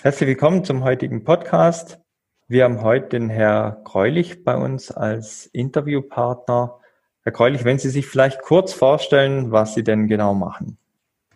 Herzlich willkommen zum heutigen Podcast. Wir haben heute den Herr Greulich bei uns als Interviewpartner. Herr Greulich, wenn Sie sich vielleicht kurz vorstellen, was Sie denn genau machen.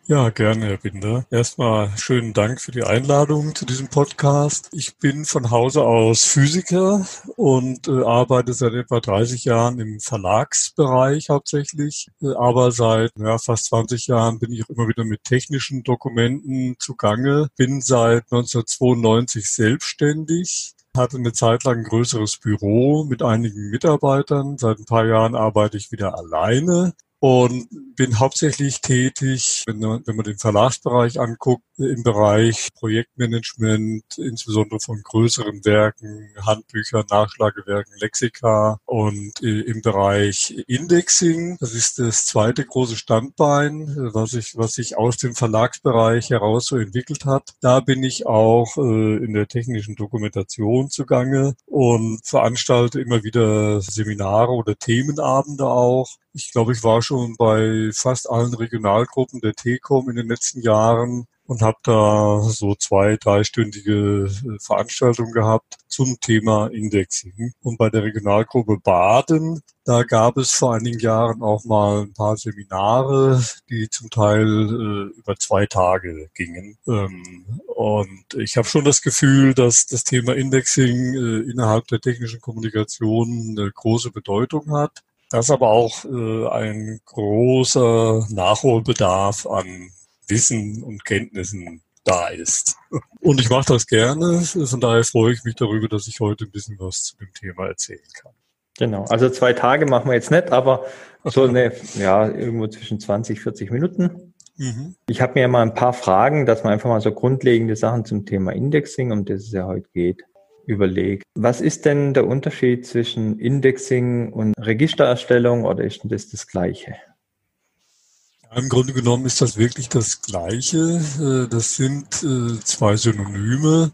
Ja, gerne, Herr Binder. Erstmal schönen Dank für die Einladung zu diesem Podcast. Ich bin von Hause aus Physiker und äh, arbeite seit etwa 30 Jahren im Verlagsbereich hauptsächlich. Äh, aber seit ja, fast 20 Jahren bin ich auch immer wieder mit technischen Dokumenten zugange. Bin seit 1992 selbstständig hatte eine Zeit lang ein größeres Büro mit einigen Mitarbeitern. Seit ein paar Jahren arbeite ich wieder alleine und bin hauptsächlich tätig, wenn man, wenn man den Verlagsbereich anguckt, im Bereich Projektmanagement, insbesondere von größeren Werken, Handbüchern, Nachschlagewerken, Lexika und äh, im Bereich Indexing. Das ist das zweite große Standbein, was sich was sich aus dem Verlagsbereich heraus so entwickelt hat. Da bin ich auch äh, in der technischen Dokumentation zugange und veranstalte immer wieder Seminare oder Themenabende auch ich glaube, ich war schon bei fast allen Regionalgruppen der TECOM in den letzten Jahren und habe da so zwei, dreistündige äh, Veranstaltungen gehabt zum Thema Indexing. Und bei der Regionalgruppe Baden, da gab es vor einigen Jahren auch mal ein paar Seminare, die zum Teil äh, über zwei Tage gingen. Ähm, und ich habe schon das Gefühl, dass das Thema Indexing äh, innerhalb der technischen Kommunikation eine große Bedeutung hat dass aber auch äh, ein großer Nachholbedarf an Wissen und Kenntnissen da ist. Und ich mache das gerne. Von daher freue ich mich darüber, dass ich heute ein bisschen was zu dem Thema erzählen kann. Genau, also zwei Tage machen wir jetzt nicht, aber so eine, ja, irgendwo zwischen 20, 40 Minuten. Mhm. Ich habe mir mal ein paar Fragen, dass man einfach mal so grundlegende Sachen zum Thema Indexing, um das es ja heute geht, überlegt. Was ist denn der Unterschied zwischen Indexing und Registererstellung oder ist denn das das Gleiche? Im Grunde genommen ist das wirklich das Gleiche. Äh, das sind äh, zwei Synonyme.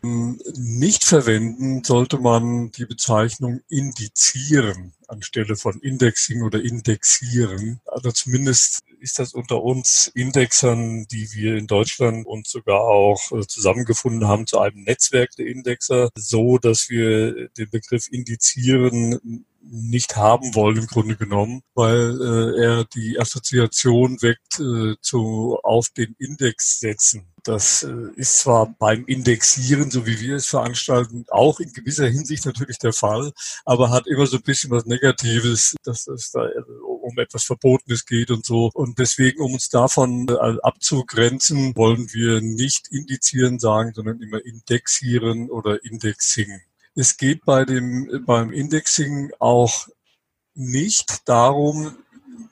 Nicht verwenden sollte man die Bezeichnung indizieren anstelle von Indexing oder Indexieren. Also zumindest ist das unter uns Indexern, die wir in Deutschland uns sogar auch äh, zusammengefunden haben zu einem Netzwerk der Indexer, so dass wir den Begriff Indizieren nicht haben wollen im Grunde genommen, weil äh, er die Assoziation weckt äh, zu auf den Index setzen. Das äh, ist zwar beim Indexieren, so wie wir es veranstalten, auch in gewisser Hinsicht natürlich der Fall, aber hat immer so ein bisschen was Negatives, dass es da äh, um etwas Verbotenes geht und so. Und deswegen, um uns davon äh, abzugrenzen, wollen wir nicht indizieren sagen, sondern immer indexieren oder indexing. Es geht bei dem, beim Indexing auch nicht darum,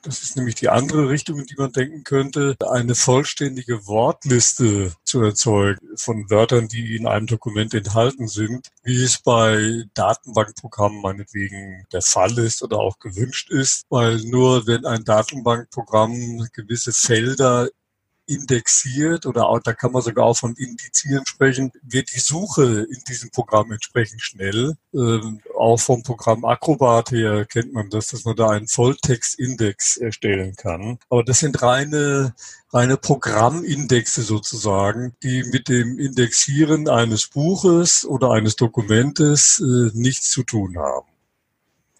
das ist nämlich die andere Richtung, in die man denken könnte, eine vollständige Wortliste zu erzeugen von Wörtern, die in einem Dokument enthalten sind, wie es bei Datenbankprogrammen meinetwegen der Fall ist oder auch gewünscht ist, weil nur wenn ein Datenbankprogramm gewisse Felder indexiert oder auch, da kann man sogar auch von Indizieren sprechen, wird die Suche in diesem Programm entsprechend schnell. Ähm, auch vom Programm Acrobat her kennt man das, dass man da einen Volltextindex erstellen kann. Aber das sind reine reine Programmindexe sozusagen, die mit dem Indexieren eines Buches oder eines Dokumentes äh, nichts zu tun haben.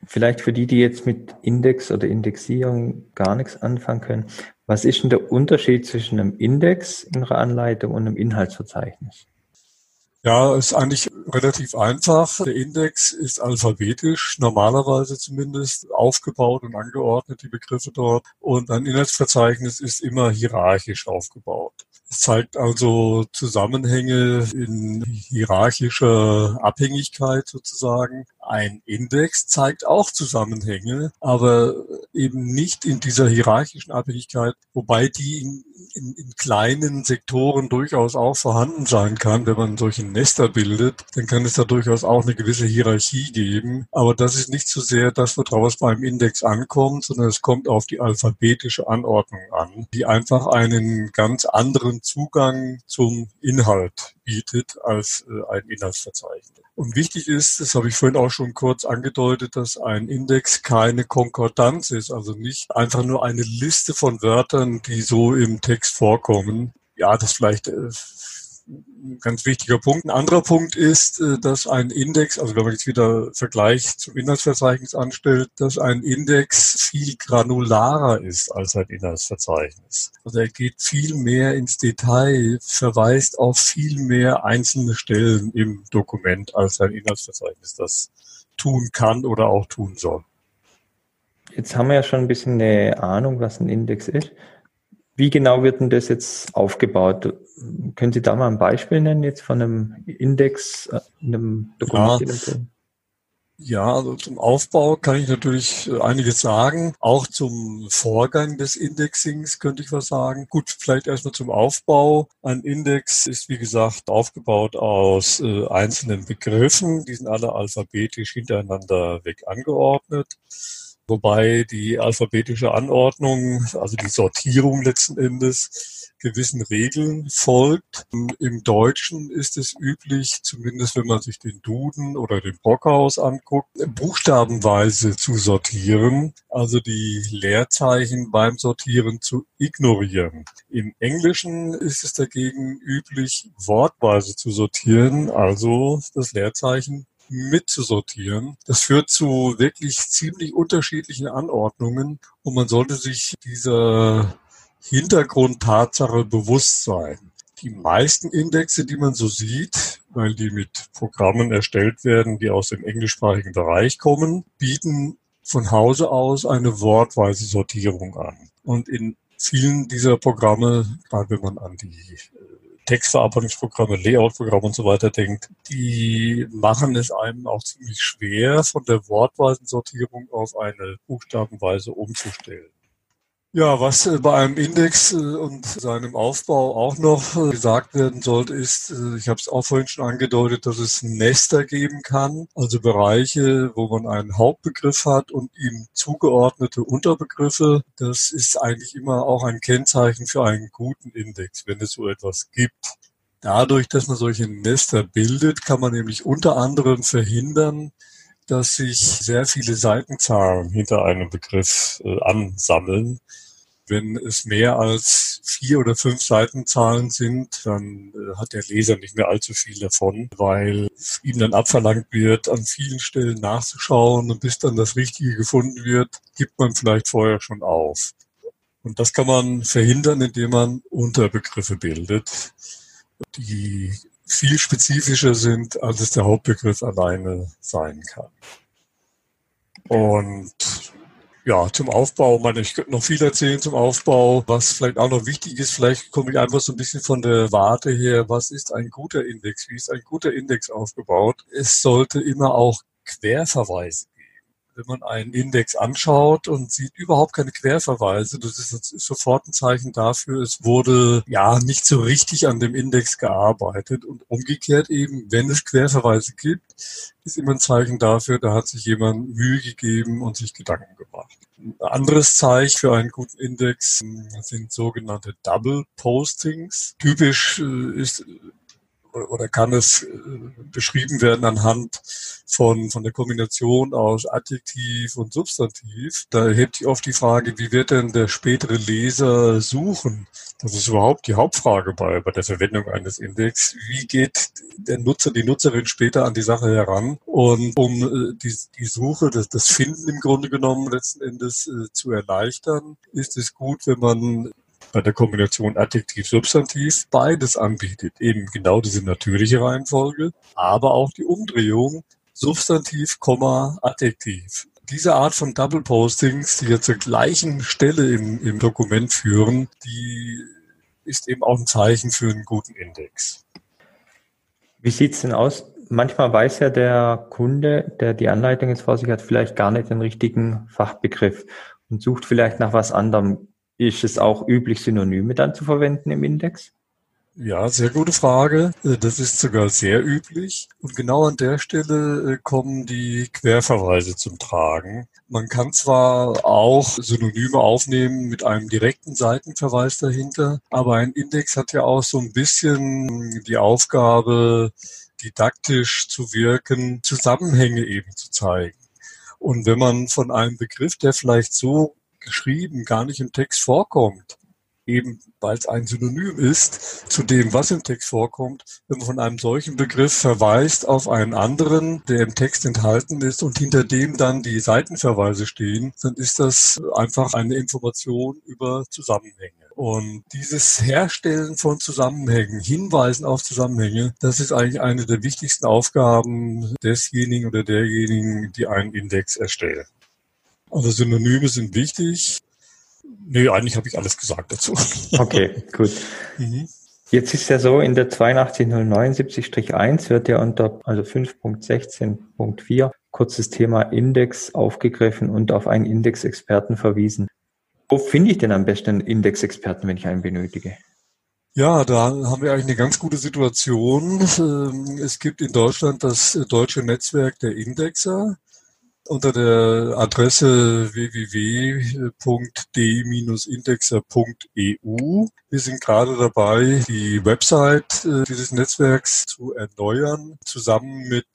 Vielleicht für die, die jetzt mit Index oder Indexierung gar nichts anfangen können. Was ist denn der Unterschied zwischen einem Index in einer Anleitung und einem Inhaltsverzeichnis? Ja, ist eigentlich relativ einfach. Der Index ist alphabetisch, normalerweise zumindest, aufgebaut und angeordnet, die Begriffe dort. Und ein Inhaltsverzeichnis ist immer hierarchisch aufgebaut. Es zeigt also Zusammenhänge in hierarchischer Abhängigkeit sozusagen. Ein Index zeigt auch Zusammenhänge, aber eben nicht in dieser hierarchischen Abhängigkeit, wobei die in, in, in kleinen Sektoren durchaus auch vorhanden sein kann. Wenn man solche Nester bildet, dann kann es da durchaus auch eine gewisse Hierarchie geben. Aber das ist nicht so sehr das, woraus beim Index ankommt, sondern es kommt auf die alphabetische Anordnung an, die einfach einen ganz anderen Zugang zum Inhalt bietet als äh, ein Inhaltsverzeichnis. Und wichtig ist, das habe ich vorhin auch schon kurz angedeutet, dass ein Index keine Konkordanz ist, also nicht einfach nur eine Liste von Wörtern, die so im Text vorkommen. Ja, das vielleicht äh, ein ganz wichtiger Punkt. Ein anderer Punkt ist, äh, dass ein Index, also wenn man jetzt wieder Vergleich zum Inhaltsverzeichnis anstellt, dass ein Index viel granularer ist als ein Inhaltsverzeichnis. Also er geht viel mehr ins Detail, verweist auf viel mehr einzelne Stellen im Dokument als ein Inhaltsverzeichnis das tun kann oder auch tun soll. Jetzt haben wir ja schon ein bisschen eine Ahnung, was ein Index ist. Wie genau wird denn das jetzt aufgebaut? Können Sie da mal ein Beispiel nennen jetzt von einem Index, äh, einem Dokument? Ja. Ja, also zum Aufbau kann ich natürlich äh, einiges sagen. Auch zum Vorgang des Indexings könnte ich was sagen. Gut, vielleicht erstmal zum Aufbau. Ein Index ist, wie gesagt, aufgebaut aus äh, einzelnen Begriffen. Die sind alle alphabetisch hintereinander weg angeordnet wobei die alphabetische Anordnung, also die Sortierung letzten Endes, gewissen Regeln folgt. Im Deutschen ist es üblich, zumindest wenn man sich den Duden oder den Brockhaus anguckt, buchstabenweise zu sortieren, also die Leerzeichen beim Sortieren zu ignorieren. Im Englischen ist es dagegen üblich, wortweise zu sortieren, also das Leerzeichen mitzusortieren. Das führt zu wirklich ziemlich unterschiedlichen Anordnungen und man sollte sich dieser Hintergrundtatsache bewusst sein. Die meisten Indexe, die man so sieht, weil die mit Programmen erstellt werden, die aus dem englischsprachigen Bereich kommen, bieten von Hause aus eine wortweise Sortierung an. Und in vielen dieser Programme, gerade wenn man an die Textverarbeitungsprogramme, Layoutprogramme und so weiter denkt, die machen es einem auch ziemlich schwer, von der wortweisen Sortierung auf eine Buchstabenweise umzustellen. Ja, was äh, bei einem Index äh, und seinem Aufbau auch noch äh, gesagt werden sollte, ist, ich habe es auch vorhin schon angedeutet, dass es Nester geben kann, also Bereiche, wo man einen Hauptbegriff hat und ihm zugeordnete Unterbegriffe. Das ist eigentlich immer auch ein Kennzeichen für einen guten Index, wenn es so etwas gibt. Dadurch, dass man solche Nester bildet, kann man nämlich unter anderem verhindern, dass sich sehr viele Seitenzahlen hinter einem Begriff äh, ansammeln. Wenn es mehr als vier oder fünf Seitenzahlen sind, dann äh, hat der Leser nicht mehr allzu viel davon, weil ihm dann abverlangt wird, an vielen Stellen nachzuschauen und bis dann das Richtige gefunden wird, gibt man vielleicht vorher schon auf. Und das kann man verhindern, indem man Unterbegriffe bildet, die viel spezifischer sind, als es der Hauptbegriff alleine sein kann. Und ja, zum Aufbau, meine, ich könnte noch viel erzählen zum Aufbau. Was vielleicht auch noch wichtig ist, vielleicht komme ich einfach so ein bisschen von der Warte her, was ist ein guter Index? Wie ist ein guter Index aufgebaut? Es sollte immer auch Querverweise wenn man einen Index anschaut und sieht überhaupt keine Querverweise, das ist sofort ein Zeichen dafür, es wurde ja nicht so richtig an dem Index gearbeitet. Und umgekehrt eben, wenn es Querverweise gibt, ist immer ein Zeichen dafür, da hat sich jemand Mühe gegeben und sich Gedanken gemacht. Ein anderes Zeichen für einen guten Index sind sogenannte Double Postings. Typisch äh, ist oder kann es äh, beschrieben werden anhand von, von der Kombination aus Adjektiv und Substantiv. Da erhebt sich oft die Frage, wie wird denn der spätere Leser suchen? Das ist überhaupt die Hauptfrage bei, bei der Verwendung eines Index. Wie geht der Nutzer, die Nutzerin später an die Sache heran? Und um äh, die, die Suche, das, das Finden im Grunde genommen letzten Endes äh, zu erleichtern, ist es gut, wenn man bei der Kombination Adjektiv-Substantiv beides anbietet. Eben genau diese natürliche Reihenfolge, aber auch die Umdrehung Substantiv, Adjektiv. Diese Art von Double Postings, die ja zur gleichen Stelle im, im Dokument führen, die ist eben auch ein Zeichen für einen guten Index. Wie sieht's denn aus? Manchmal weiß ja der Kunde, der die Anleitung jetzt vor sich hat, vielleicht gar nicht den richtigen Fachbegriff und sucht vielleicht nach was anderem. Ist es auch üblich, Synonyme dann zu verwenden im Index? Ja, sehr gute Frage. Äh, das ist sogar sehr üblich. Und genau an der Stelle äh, kommen die Querverweise zum Tragen. Man kann zwar auch Synonyme aufnehmen mit einem direkten Seitenverweis dahinter, aber ein Index hat ja auch so ein bisschen die Aufgabe, didaktisch zu wirken, Zusammenhänge eben zu zeigen. Und wenn man von einem Begriff, der vielleicht so geschrieben gar nicht im Text vorkommt, eben weil es ein Synonym ist zu dem, was im Text vorkommt, wenn man von einem solchen Begriff verweist auf einen anderen, der im Text enthalten ist und hinter dem dann die Seitenverweise stehen, dann ist das einfach eine Information über Zusammenhänge. Und dieses Herstellen von Zusammenhängen, Hinweisen auf Zusammenhänge, das ist eigentlich eine der wichtigsten Aufgaben desjenigen oder derjenigen, die einen Index erstellen. Also Synonyme sind wichtig. Nee, eigentlich habe ich alles gesagt dazu. Okay, gut. Mhm. Jetzt ist ja so, in der 82079-1 wird ja unter also 5.16.4 kurzes Thema Index aufgegriffen und auf einen Indexexperten verwiesen. Wo finde ich denn am besten einen Indexexperten, wenn ich einen benötige? Ja, da haben wir eigentlich eine ganz gute Situation. Ähm, es gibt in Deutschland das deutsche Netzwerk der Indexer unter der Adresse www.d-indexer.eu. Wir sind gerade dabei, die Website äh, dieses Netzwerks zu erneuern. Zusammen mit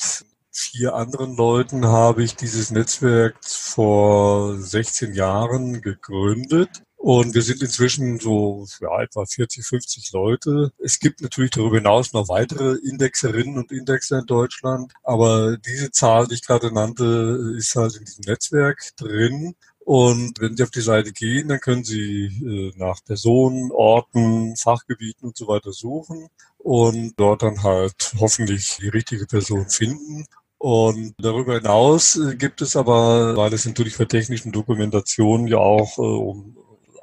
vier anderen Leuten habe ich dieses Netzwerk vor 16 Jahren gegründet. Und wir sind inzwischen so ja, etwa 40, 50 Leute. Es gibt natürlich darüber hinaus noch weitere Indexerinnen und Indexer in Deutschland. Aber diese Zahl, die ich gerade nannte, ist halt in diesem Netzwerk drin. Und wenn Sie auf die Seite gehen, dann können Sie äh, nach Personen, Orten, Fachgebieten und so weiter suchen und dort dann halt hoffentlich die richtige Person finden. Und darüber hinaus äh, gibt es aber, weil es natürlich für technischen Dokumentationen ja auch äh, um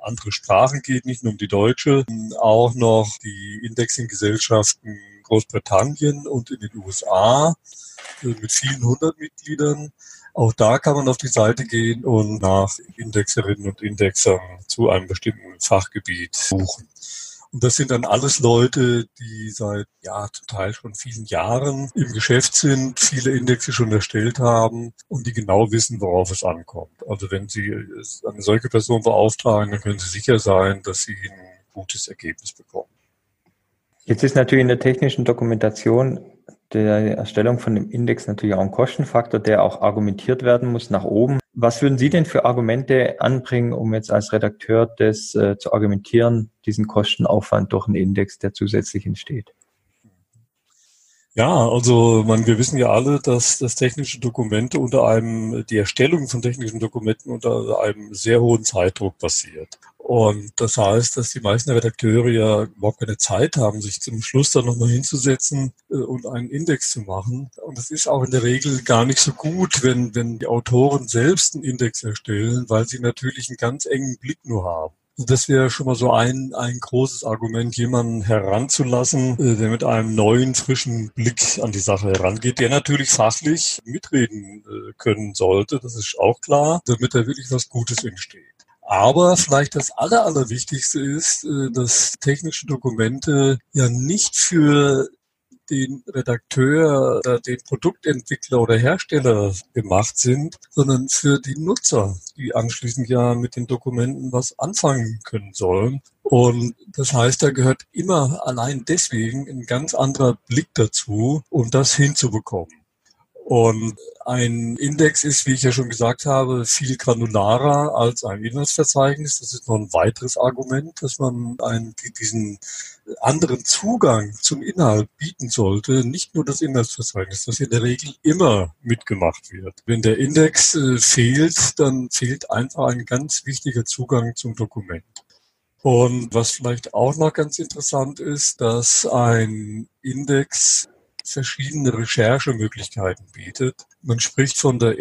andere Sprachen geht, nicht nur um die deutsche, auch noch die Indexing-Gesellschaften Großbritannien und in den USA äh, mit vielen hundert Mitgliedern. Auch da kann man auf die Seite gehen und nach Indexerinnen und Indexern zu einem bestimmten Fachgebiet suchen. Und das sind dann alles Leute, die seit, ja, zum Teil schon vielen Jahren im Geschäft sind, viele Indexe schon erstellt haben und die genau wissen, worauf es ankommt. Also wenn Sie eine solche Person beauftragen, dann können Sie sicher sein, dass Sie ein gutes Ergebnis bekommen. Jetzt ist natürlich in der technischen Dokumentation der Erstellung von dem Index natürlich auch ein Kostenfaktor, der auch argumentiert werden muss nach oben. Was würden Sie denn für Argumente anbringen, um jetzt als Redakteur das äh, zu argumentieren, diesen Kostenaufwand durch einen Index, der zusätzlich entsteht? Ja, also man, wir wissen ja alle, dass, dass technische Dokumente unter einem, die Erstellung von technischen Dokumenten unter einem sehr hohen Zeitdruck passiert. Und das heißt, dass die meisten Redakteure ja überhaupt keine Zeit haben, sich zum Schluss dann nochmal hinzusetzen äh, und einen Index zu machen. Und das ist auch in der Regel gar nicht so gut, wenn, wenn die Autoren selbst einen Index erstellen, weil sie natürlich einen ganz engen Blick nur haben. Das wäre schon mal so ein, ein großes Argument, jemanden heranzulassen, äh, der mit einem neuen, frischen Blick an die Sache herangeht, der natürlich fachlich mitreden äh, können sollte, das ist auch klar, damit da wirklich was Gutes entsteht. Aber vielleicht das Aller, Allerwichtigste ist, äh, dass technische Dokumente ja nicht für den Redakteur, den Produktentwickler oder Hersteller gemacht sind, sondern für die Nutzer, die anschließend ja mit den Dokumenten was anfangen können sollen. Und das heißt, da gehört immer allein deswegen ein ganz anderer Blick dazu, um das hinzubekommen. Und ein Index ist, wie ich ja schon gesagt habe, viel granularer als ein Inhaltsverzeichnis. Das ist noch ein weiteres Argument, dass man einen, diesen anderen Zugang zum Inhalt bieten sollte. Nicht nur das Inhaltsverzeichnis, das in der Regel immer mitgemacht wird. Wenn der Index äh, fehlt, dann fehlt einfach ein ganz wichtiger Zugang zum Dokument. Und was vielleicht auch noch ganz interessant ist, dass ein Index verschiedene Recherchemöglichkeiten bietet. Man spricht von der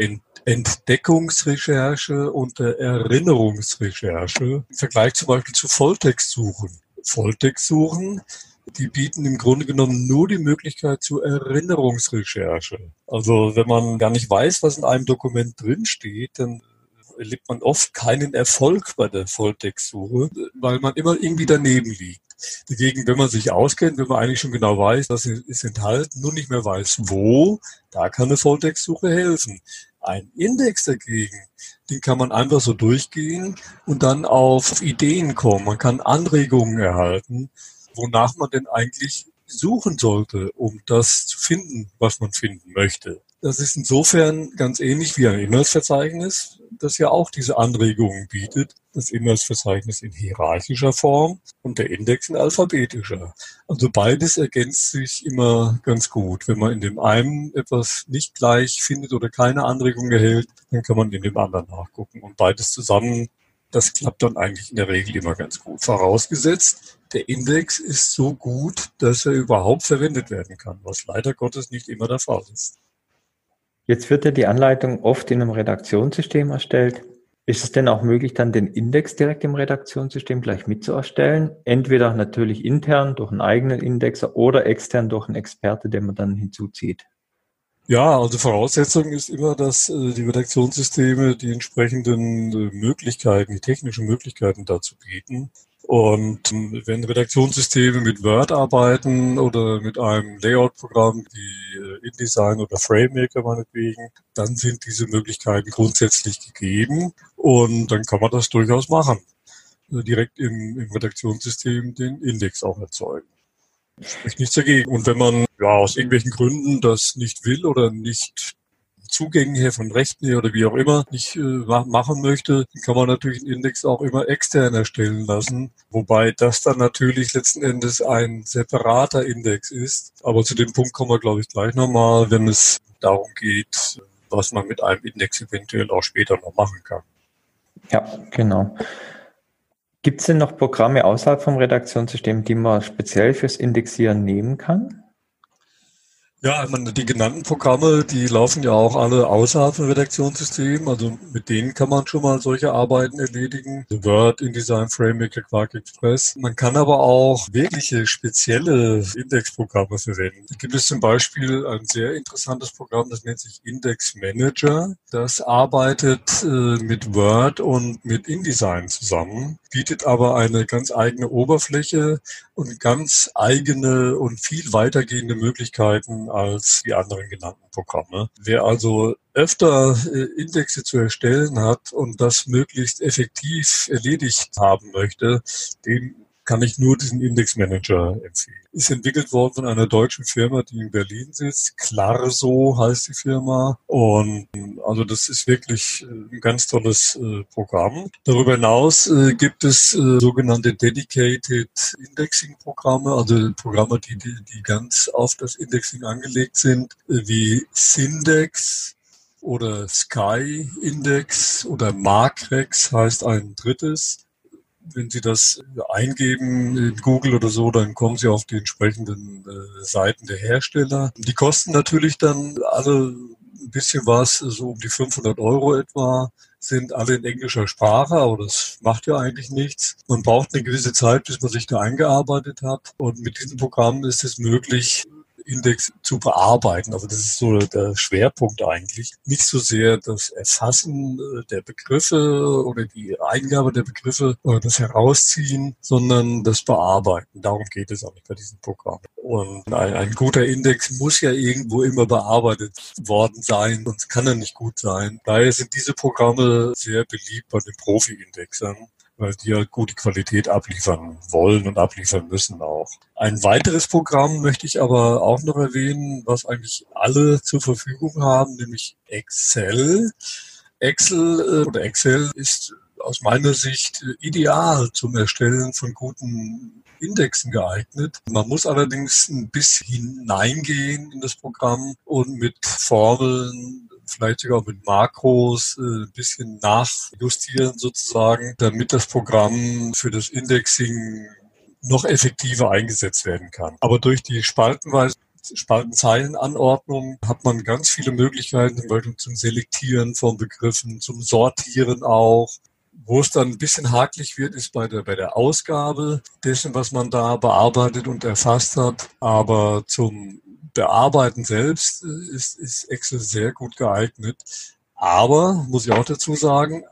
Entdeckungsrecherche und der Erinnerungsrecherche im Vergleich zum Beispiel zu Volltextsuchen. Volltextsuchen, die bieten im Grunde genommen nur die Möglichkeit zur Erinnerungsrecherche. Also wenn man gar nicht weiß, was in einem Dokument drinsteht, dann erlebt man oft keinen Erfolg bei der Volltextsuche, weil man immer irgendwie daneben liegt. Dagegen, wenn man sich auskennt, wenn man eigentlich schon genau weiß, was ist enthalten, nur nicht mehr weiß, wo, da kann eine Volltextsuche helfen. Ein Index dagegen, den kann man einfach so durchgehen und dann auf Ideen kommen. Man kann Anregungen erhalten, wonach man denn eigentlich suchen sollte, um das zu finden, was man finden möchte. Das ist insofern ganz ähnlich wie ein Inhaltsverzeichnis. Das ja auch diese Anregungen bietet. Das Inhaltsverzeichnis in hierarchischer Form und der Index in alphabetischer. Also beides ergänzt sich immer ganz gut. Wenn man in dem einen etwas nicht gleich findet oder keine Anregung erhält, dann kann man in dem anderen nachgucken. Und beides zusammen, das klappt dann eigentlich in der Regel immer ganz gut. Vorausgesetzt, der Index ist so gut, dass er überhaupt verwendet werden kann, was leider Gottes nicht immer der Fall ist. Jetzt wird ja die Anleitung oft in einem Redaktionssystem erstellt. Ist es denn auch möglich, dann den Index direkt im Redaktionssystem gleich mitzuerstellen? Entweder natürlich intern durch einen eigenen Indexer oder extern durch einen Experte, den man dann hinzuzieht. Ja, also Voraussetzung ist immer, dass äh, die Redaktionssysteme die entsprechenden äh, Möglichkeiten, die technischen Möglichkeiten dazu bieten. Und ähm, wenn Redaktionssysteme mit Word arbeiten oder mit einem Layout-Programm wie äh, InDesign oder FrameMaker meinetwegen, dann sind diese Möglichkeiten grundsätzlich gegeben und dann kann man das durchaus machen. Äh, direkt im, im Redaktionssystem den Index auch erzeugen. Spricht nichts dagegen. Und wenn man ja aus irgendwelchen Gründen das nicht will oder nicht Zugängen her, von Rechten her oder wie auch immer nicht äh, machen möchte, kann man natürlich einen Index auch immer extern erstellen lassen. Wobei das dann natürlich letzten Endes ein separater Index ist. Aber zu dem Punkt kommen wir, glaube ich, gleich nochmal, wenn es darum geht, was man mit einem Index eventuell auch später noch machen kann. Ja, genau. Gibt es denn noch Programme außerhalb vom Redaktionssystem, die man speziell fürs Indexieren nehmen kann? Ja, ich meine, die genannten Programme, die laufen ja auch alle außerhalb vom Redaktionssystem. Also mit denen kann man schon mal solche Arbeiten erledigen. Word, InDesign, FrameMaker, Quark Express. Man kann aber auch wirkliche spezielle Indexprogramme verwenden. Da gibt es zum Beispiel ein sehr interessantes Programm, das nennt sich Index Manager. Das arbeitet äh, mit Word und mit InDesign zusammen, bietet aber eine ganz eigene Oberfläche und ganz eigene und viel weitergehende Möglichkeiten als die anderen genannten Programme. Wer also öfter äh, Indexe zu erstellen hat und das möglichst effektiv erledigt haben möchte, dem kann ich nur diesen Indexmanager empfehlen. Ist entwickelt worden von einer deutschen Firma, die in Berlin sitzt. Clarso heißt die Firma. Und also das ist wirklich äh, ein ganz tolles äh, Programm. Darüber hinaus äh, gibt es äh, sogenannte Dedicated Indexing Programme, also Programme, die, die, die ganz auf das Indexing angelegt sind, äh, wie Syndex, oder Sky Index oder Markrex heißt ein drittes wenn Sie das eingeben in Google oder so, dann kommen Sie auf die entsprechenden äh, Seiten der Hersteller. Die kosten natürlich dann alle ein bisschen was, so um die 500 Euro etwa sind alle in englischer Sprache, aber das macht ja eigentlich nichts. Man braucht eine gewisse Zeit, bis man sich da eingearbeitet hat. Und mit diesem Programm ist es möglich, Index zu bearbeiten. Also das ist so der Schwerpunkt eigentlich. Nicht so sehr das Erfassen äh, der Begriffe oder die Eingabe der Begriffe oder das Herausziehen, sondern das Bearbeiten. Darum geht es auch nicht bei diesem Programm. Und ein, ein guter Index muss ja irgendwo immer bearbeitet worden sein, sonst kann er nicht gut sein. Daher sind diese Programme sehr beliebt bei den Profi-Indexern weil die ja gute Qualität abliefern wollen und abliefern müssen auch. Ein weiteres Programm möchte ich aber auch noch erwähnen, was eigentlich alle zur Verfügung haben, nämlich Excel. Excel äh, oder Excel ist aus meiner Sicht ideal zum Erstellen von guten Indexen geeignet. Man muss allerdings ein bisschen hineingehen in das Programm und mit Formeln vielleicht sogar mit Makros äh, ein bisschen nachjustieren sozusagen, damit das Programm für das Indexing noch effektiver eingesetzt werden kann. Aber durch die Spaltenweise Spaltenzeilenanordnung hat man ganz viele Möglichkeiten, zum Selektieren von Begriffen, zum Sortieren auch. Wo es dann ein bisschen hakelig wird, ist bei der, bei der Ausgabe dessen, was man da bearbeitet und erfasst hat. Aber zum Bearbeiten selbst äh, ist, ist Excel sehr gut geeignet. Aber, muss ich auch dazu sagen,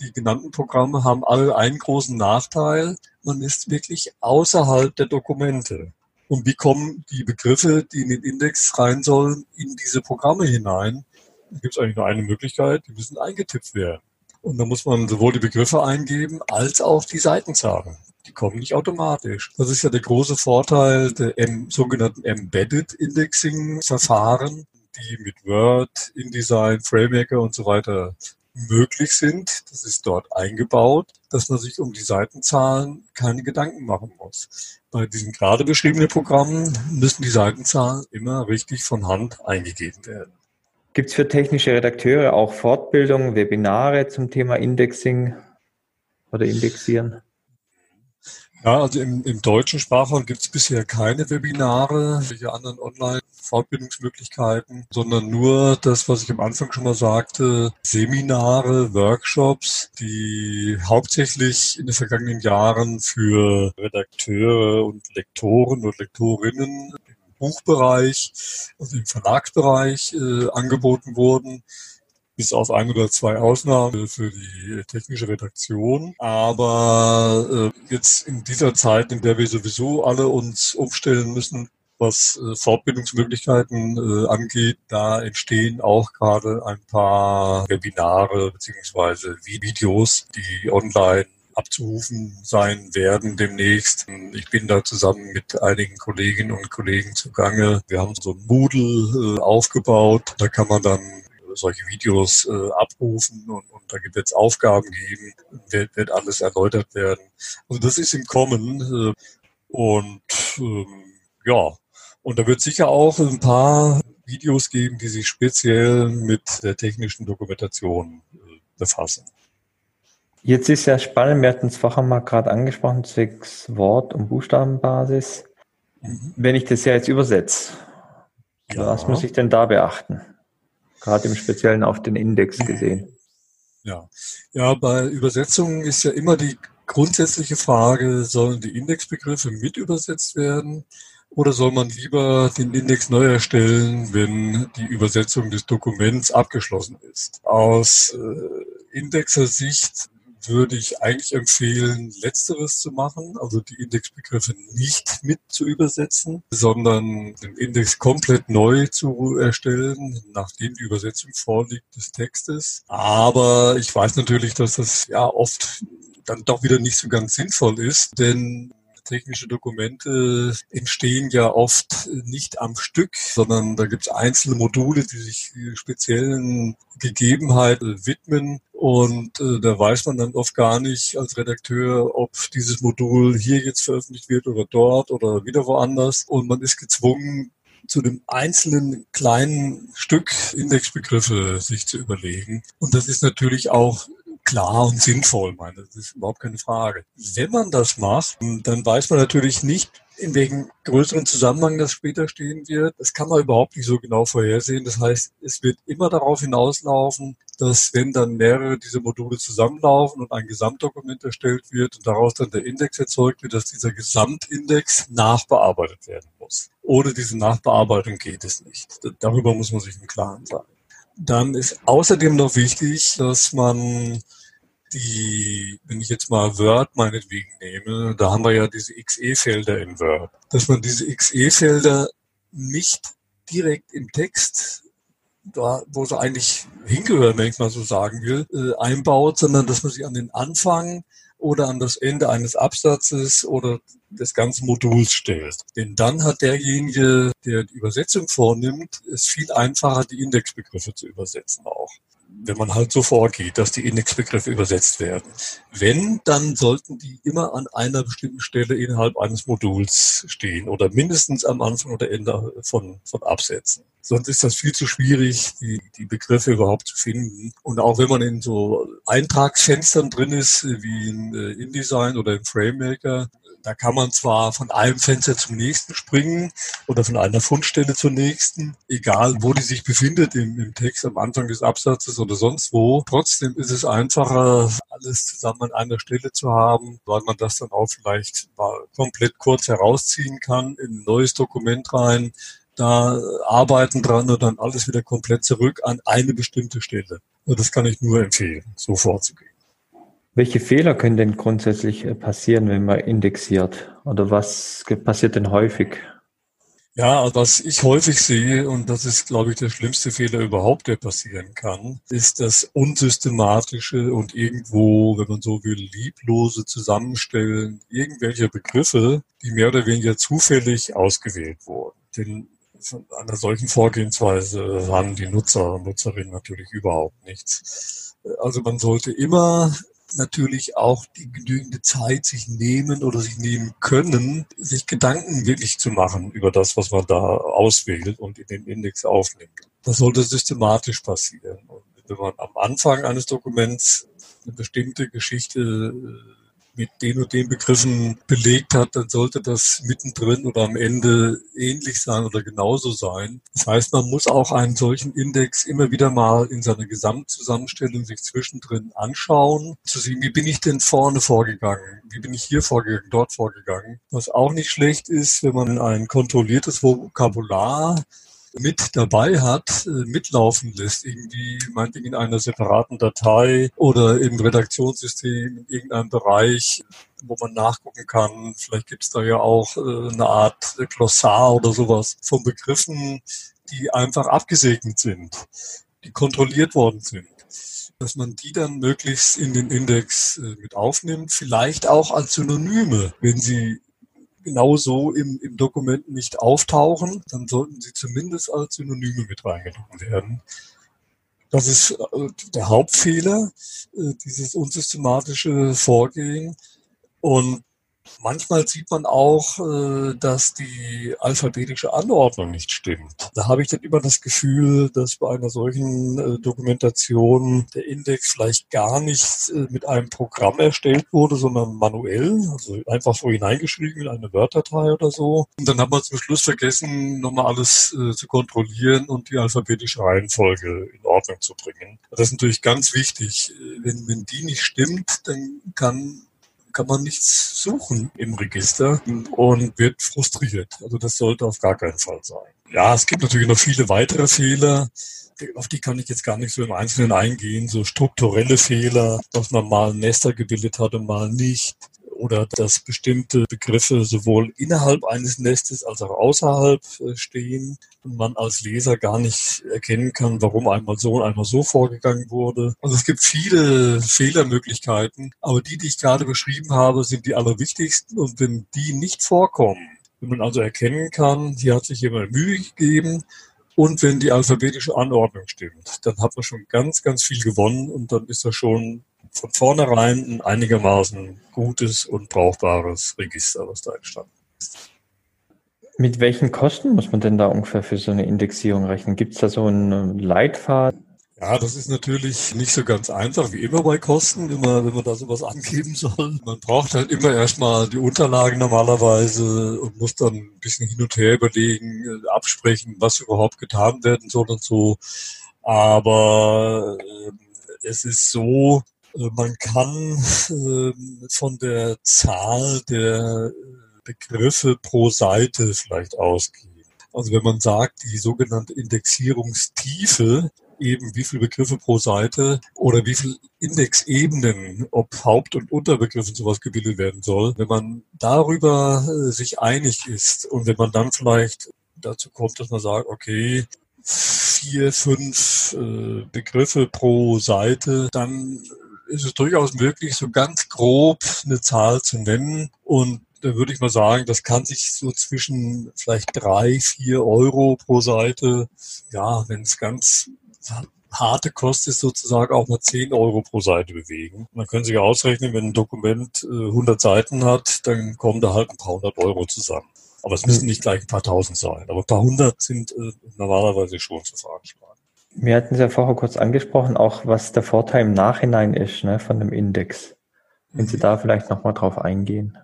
die genannten Programme haben alle einen großen Nachteil. Man ist wirklich außerhalb der Dokumente. Und wie kommen die Begriffe, die in den Index rein sollen, in diese Programme hinein? Da gibt es eigentlich nur eine Möglichkeit, die müssen eingetippt werden. Und da muss man sowohl die Begriffe eingeben als auch die Seitenzahlen die kommen nicht automatisch. Das ist ja der große Vorteil der M sogenannten Embedded Indexing Verfahren, die mit Word, InDesign, FrameMaker und so weiter möglich sind. Das ist dort eingebaut, dass man sich um die Seitenzahlen keine Gedanken machen muss. Bei diesen gerade beschriebenen Programmen müssen die Seitenzahlen immer richtig von Hand eingegeben werden. Gibt es für technische Redakteure auch Fortbildungen, Webinare zum Thema Indexing oder Indexieren? Ja, also im, im deutschen Sprachraum gibt es bisher keine Webinare, welche anderen Online-Fortbildungsmöglichkeiten, sondern nur das, was ich am Anfang schon mal sagte, Seminare, Workshops, die hauptsächlich in den vergangenen Jahren für Redakteure und Lektoren und Lektorinnen im Buchbereich, also im Verlagsbereich äh, angeboten wurden bis auf ein oder zwei Ausnahmen für die technische Redaktion. Aber äh, jetzt in dieser Zeit, in der wir sowieso alle uns umstellen müssen, was äh, Fortbildungsmöglichkeiten äh, angeht, da entstehen auch gerade ein paar Webinare beziehungsweise Videos, die online abzurufen sein werden demnächst. Ich bin da zusammen mit einigen Kolleginnen und Kollegen zugange. Wir haben so ein Moodle äh, aufgebaut. Da kann man dann solche Videos äh, abrufen und, und da wird es Aufgaben geben, wird, wird alles erläutert werden. Also das ist im Kommen äh, und ähm, ja, und da wird sicher auch ein paar Videos geben, die sich speziell mit der technischen Dokumentation äh, befassen. Jetzt ist ja spannend, wir hatten es vorher mal gerade angesprochen, sechs Wort- und Buchstabenbasis. Mhm. Wenn ich das ja jetzt übersetze, ja. was muss ich denn da beachten? Gerade im Speziellen auf den Index gesehen. Ja, ja, bei Übersetzungen ist ja immer die grundsätzliche Frage, sollen die Indexbegriffe mit übersetzt werden oder soll man lieber den Index neu erstellen, wenn die Übersetzung des Dokuments abgeschlossen ist? Aus äh, Indexer-Sicht würde ich eigentlich empfehlen, letzteres zu machen, also die Indexbegriffe nicht mit zu übersetzen, sondern den Index komplett neu zu erstellen, nachdem die Übersetzung vorliegt des Textes. Aber ich weiß natürlich, dass das ja oft dann doch wieder nicht so ganz sinnvoll ist, denn technische Dokumente entstehen ja oft nicht am Stück, sondern da gibt es einzelne Module, die sich speziellen Gegebenheiten widmen. Und äh, da weiß man dann oft gar nicht als Redakteur, ob dieses Modul hier jetzt veröffentlicht wird oder dort oder wieder woanders. Und man ist gezwungen, zu dem einzelnen kleinen Stück Indexbegriffe sich zu überlegen. Und das ist natürlich auch klar und sinnvoll, meine, das ist überhaupt keine Frage. Wenn man das macht, dann weiß man natürlich nicht, in welchem größeren Zusammenhang das später stehen wird. Das kann man überhaupt nicht so genau vorhersehen. Das heißt, es wird immer darauf hinauslaufen, dass wenn dann mehrere dieser Module zusammenlaufen und ein Gesamtdokument erstellt wird und daraus dann der Index erzeugt wird, dass dieser Gesamtindex nachbearbeitet werden muss. Ohne diese Nachbearbeitung geht es nicht. Darüber muss man sich im Klaren sein. Dann ist außerdem noch wichtig, dass man die, wenn ich jetzt mal Word meinetwegen nehme, da haben wir ja diese XE-Felder in Word, dass man diese XE-Felder nicht direkt im Text, da wo sie eigentlich hingehören, wenn ich mal so sagen will, äh, einbaut, sondern dass man sie an den Anfang oder an das Ende eines Absatzes oder des ganzen Moduls stellt. Denn dann hat derjenige, der die Übersetzung vornimmt, es viel einfacher, die Indexbegriffe zu übersetzen auch wenn man halt so vorgeht, dass die Indexbegriffe übersetzt werden. Wenn, dann sollten die immer an einer bestimmten Stelle innerhalb eines Moduls stehen oder mindestens am Anfang oder Ende von, von Absätzen. Sonst ist das viel zu schwierig, die, die Begriffe überhaupt zu finden. Und auch wenn man in so Eintragsfenstern drin ist, wie in äh, InDesign oder im FrameMaker, da kann man zwar von einem Fenster zum nächsten springen oder von einer Fundstelle zur nächsten, egal wo die sich befindet im, im Text am Anfang des Absatzes oder sonst wo. Trotzdem ist es einfacher, alles zusammen an einer Stelle zu haben, weil man das dann auch vielleicht mal komplett kurz herausziehen kann, in ein neues Dokument rein, da arbeiten dran und dann alles wieder komplett zurück an eine bestimmte Stelle. Das kann ich nur empfehlen, so vorzugehen. Welche Fehler können denn grundsätzlich äh, passieren, wenn man indexiert? Oder was passiert denn häufig? Ja, was ich häufig sehe, und das ist, glaube ich, der schlimmste Fehler überhaupt, der passieren kann, ist das unsystematische und irgendwo, wenn man so will, lieblose Zusammenstellen irgendwelcher Begriffe, die mehr oder weniger zufällig ausgewählt wurden. Denn von einer solchen Vorgehensweise haben die Nutzer und Nutzerinnen natürlich überhaupt nichts. Also man sollte immer natürlich auch die genügende Zeit sich nehmen oder sich nehmen können, sich Gedanken wirklich zu machen über das, was man da auswählt und in den Index aufnimmt. Das sollte systematisch passieren. Und wenn man am Anfang eines Dokuments eine bestimmte Geschichte mit den und den Begriffen belegt hat, dann sollte das mittendrin oder am Ende ähnlich sein oder genauso sein. Das heißt, man muss auch einen solchen Index immer wieder mal in seiner Gesamtzusammenstellung sich zwischendrin anschauen, zu sehen, wie bin ich denn vorne vorgegangen, wie bin ich hier vorgegangen, dort vorgegangen. Was auch nicht schlecht ist, wenn man ein kontrolliertes Vokabular mit dabei hat, äh, mitlaufen lässt, irgendwie meinetwegen in einer separaten Datei oder im Redaktionssystem in irgendeinem Bereich, wo man nachgucken kann. Vielleicht gibt es da ja auch äh, eine Art Glossar oder sowas von Begriffen, die einfach abgesegnet sind, die kontrolliert worden sind dass man die dann möglichst in den Index äh, mit aufnimmt, vielleicht auch als Synonyme, wenn sie genauso im, im Dokument nicht auftauchen, dann sollten sie zumindest als Synonyme mit reingenommen werden. Das ist äh, der Hauptfehler, äh, dieses unsystematische Vorgehen. Und Manchmal sieht man auch, äh, dass die alphabetische Anordnung nicht stimmt. Da habe ich dann immer das Gefühl, dass bei einer solchen äh, Dokumentation der Index vielleicht gar nicht äh, mit einem Programm erstellt wurde, sondern manuell, also einfach so hineingeschrieben in eine Word-Datei oder so. Und dann hat man zum Schluss vergessen, nochmal alles zu kontrollieren und die alphabetische Reihenfolge in Ordnung zu bringen. Das ist natürlich ganz wichtig. Wenn, wenn die nicht stimmt, dann kann kann man nichts suchen im Register und wird frustriert. Also das sollte auf gar keinen Fall sein. Ja, es gibt natürlich noch viele weitere Fehler. Auf die kann ich jetzt gar nicht so im Einzelnen eingehen. So strukturelle Fehler, dass man mal Nester gebildet hat und mal nicht oder dass bestimmte Begriffe sowohl innerhalb eines Nestes als auch außerhalb äh, stehen und man als Leser gar nicht erkennen kann, warum einmal so und einmal so vorgegangen wurde. Also es gibt viele Fehlermöglichkeiten, aber die, die ich gerade beschrieben habe, sind die allerwichtigsten und wenn die nicht vorkommen, wenn man also erkennen kann, hier hat sich jemand Mühe gegeben, und wenn die alphabetische Anordnung stimmt, dann hat man schon ganz, ganz viel gewonnen und dann ist das schon von vornherein ein einigermaßen gutes und brauchbares Register, was da entstanden ist. Mit welchen Kosten muss man denn da ungefähr für so eine Indexierung rechnen? Gibt es da so einen Leitfaden? Ja, das ist natürlich nicht so ganz einfach, wie immer bei Kosten, immer wenn man da sowas angeben soll. Man braucht halt immer erstmal die Unterlagen normalerweise und muss dann ein bisschen hin und her überlegen, äh, absprechen, was überhaupt getan werden soll und so. Aber äh, es ist so, äh, man kann ähm, von der Zahl der Begriffe pro Seite vielleicht ausgehen. Also wenn man sagt, die sogenannte Indexierungstiefe, eben wie viele Begriffe pro Seite oder wie viele Indexebenen, ob Haupt- und Unterbegriffe sowas gebildet werden soll, wenn man darüber äh, sich einig ist und wenn man dann vielleicht dazu kommt, dass man sagt, okay, vier, fünf äh, Begriffe pro Seite, dann ist es durchaus möglich, so ganz grob eine Zahl zu nennen. Und da würde ich mal sagen, das kann sich so zwischen vielleicht drei, vier Euro pro Seite, ja, wenn es ganz harte Kost ist, sozusagen auch mal 10 Euro pro Seite bewegen. Man kann sich ausrechnen, wenn ein Dokument 100 äh, Seiten hat, dann kommen da halt ein paar hundert Euro zusammen. Aber es müssen nicht gleich ein paar tausend sein. Aber ein paar hundert sind äh, normalerweise schon zu veranschlagen. Wir hatten es ja vorher kurz angesprochen, auch was der Vorteil im Nachhinein ist ne, von dem Index. Wenn Sie mhm. da vielleicht nochmal drauf eingehen.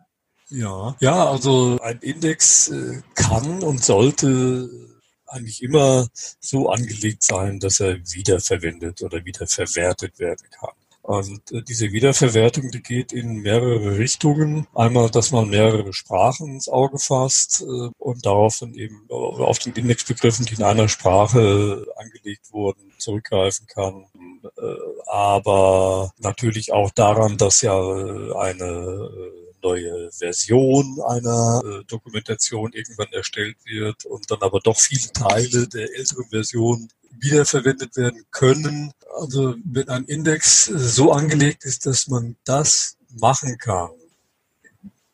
Ja, ja, also ein Index äh, kann und sollte eigentlich immer so angelegt sein, dass er wiederverwendet oder wiederverwertet werden kann. Äh, diese Wiederverwertung, die geht in mehrere Richtungen. Einmal, dass man mehrere Sprachen ins Auge fasst äh, und darauf dann eben auf den Indexbegriffen, die in einer Sprache angelegt wurden, zurückgreifen kann. Äh, aber natürlich auch daran, dass ja eine neue Version einer Dokumentation irgendwann erstellt wird und dann aber doch viele Teile der älteren Version wiederverwendet werden können. Also wenn ein Index so angelegt ist, dass man das machen kann,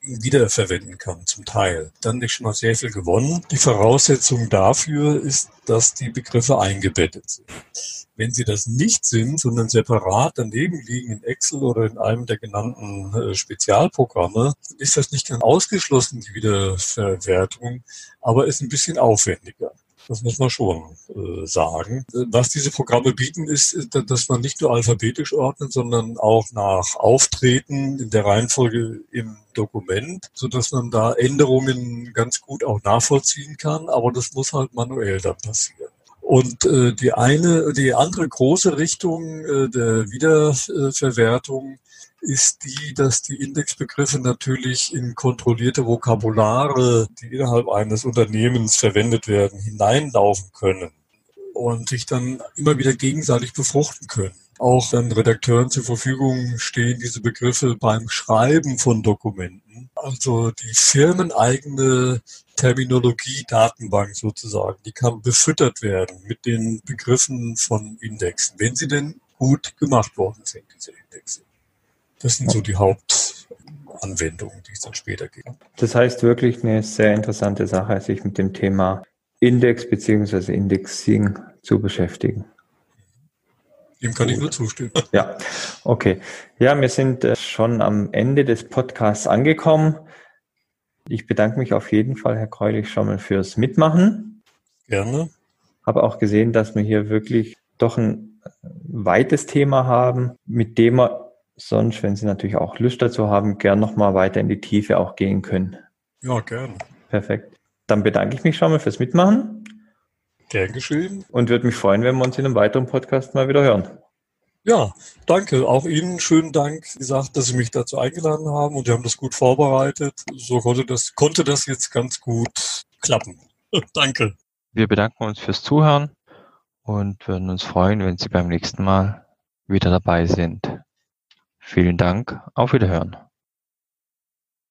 wiederverwenden kann, zum Teil. Dann ist schon mal sehr viel gewonnen. Die Voraussetzung dafür ist, dass die Begriffe eingebettet sind. Wenn sie das nicht sind, sondern separat daneben liegen in Excel oder in einem der genannten äh, Spezialprogramme, ist das nicht ganz ausgeschlossen, die Wiederverwertung, aber ist ein bisschen aufwendiger. Das muss man schon äh, sagen. Was diese Programme bieten, ist, dass man nicht nur alphabetisch ordnet, sondern auch nach Auftreten in der Reihenfolge im Dokument, so dass man da Änderungen ganz gut auch nachvollziehen kann. Aber das muss halt manuell dann passieren. Und äh, die eine, die andere große Richtung äh, der Wiederverwertung ist die, dass die Indexbegriffe natürlich in kontrollierte Vokabulare, die innerhalb eines Unternehmens verwendet werden, hineinlaufen können und sich dann immer wieder gegenseitig befruchten können. Auch dann Redakteuren zur Verfügung stehen diese Begriffe beim Schreiben von Dokumenten. Also die firmeneigene Terminologie-Datenbank sozusagen, die kann befüttert werden mit den Begriffen von Indexen, wenn sie denn gut gemacht worden sind, diese Indexe. Das sind so die Hauptanwendungen, die es dann später gibt. Das heißt wirklich eine sehr interessante Sache, sich mit dem Thema Index bzw. Indexing zu beschäftigen. Dem kann ich nur zustimmen. Ja, okay. Ja, wir sind äh, schon am Ende des Podcasts angekommen. Ich bedanke mich auf jeden Fall, Herr Kreulich, schon mal fürs Mitmachen. Gerne. Habe auch gesehen, dass wir hier wirklich doch ein weites Thema haben, mit dem wir sonst, wenn Sie natürlich auch Lust dazu haben, gern nochmal weiter in die Tiefe auch gehen können. Ja, gern. Perfekt. Dann bedanke ich mich schon mal fürs Mitmachen. Gern geschehen. Und würde mich freuen, wenn wir uns in einem weiteren Podcast mal wieder hören. Ja, danke. Auch Ihnen schönen Dank, wie gesagt, dass Sie mich dazu eingeladen haben und Sie haben das gut vorbereitet. So konnte das, konnte das jetzt ganz gut klappen. danke. Wir bedanken uns fürs Zuhören und würden uns freuen, wenn Sie beim nächsten Mal wieder dabei sind. Vielen Dank, auf Wiederhören.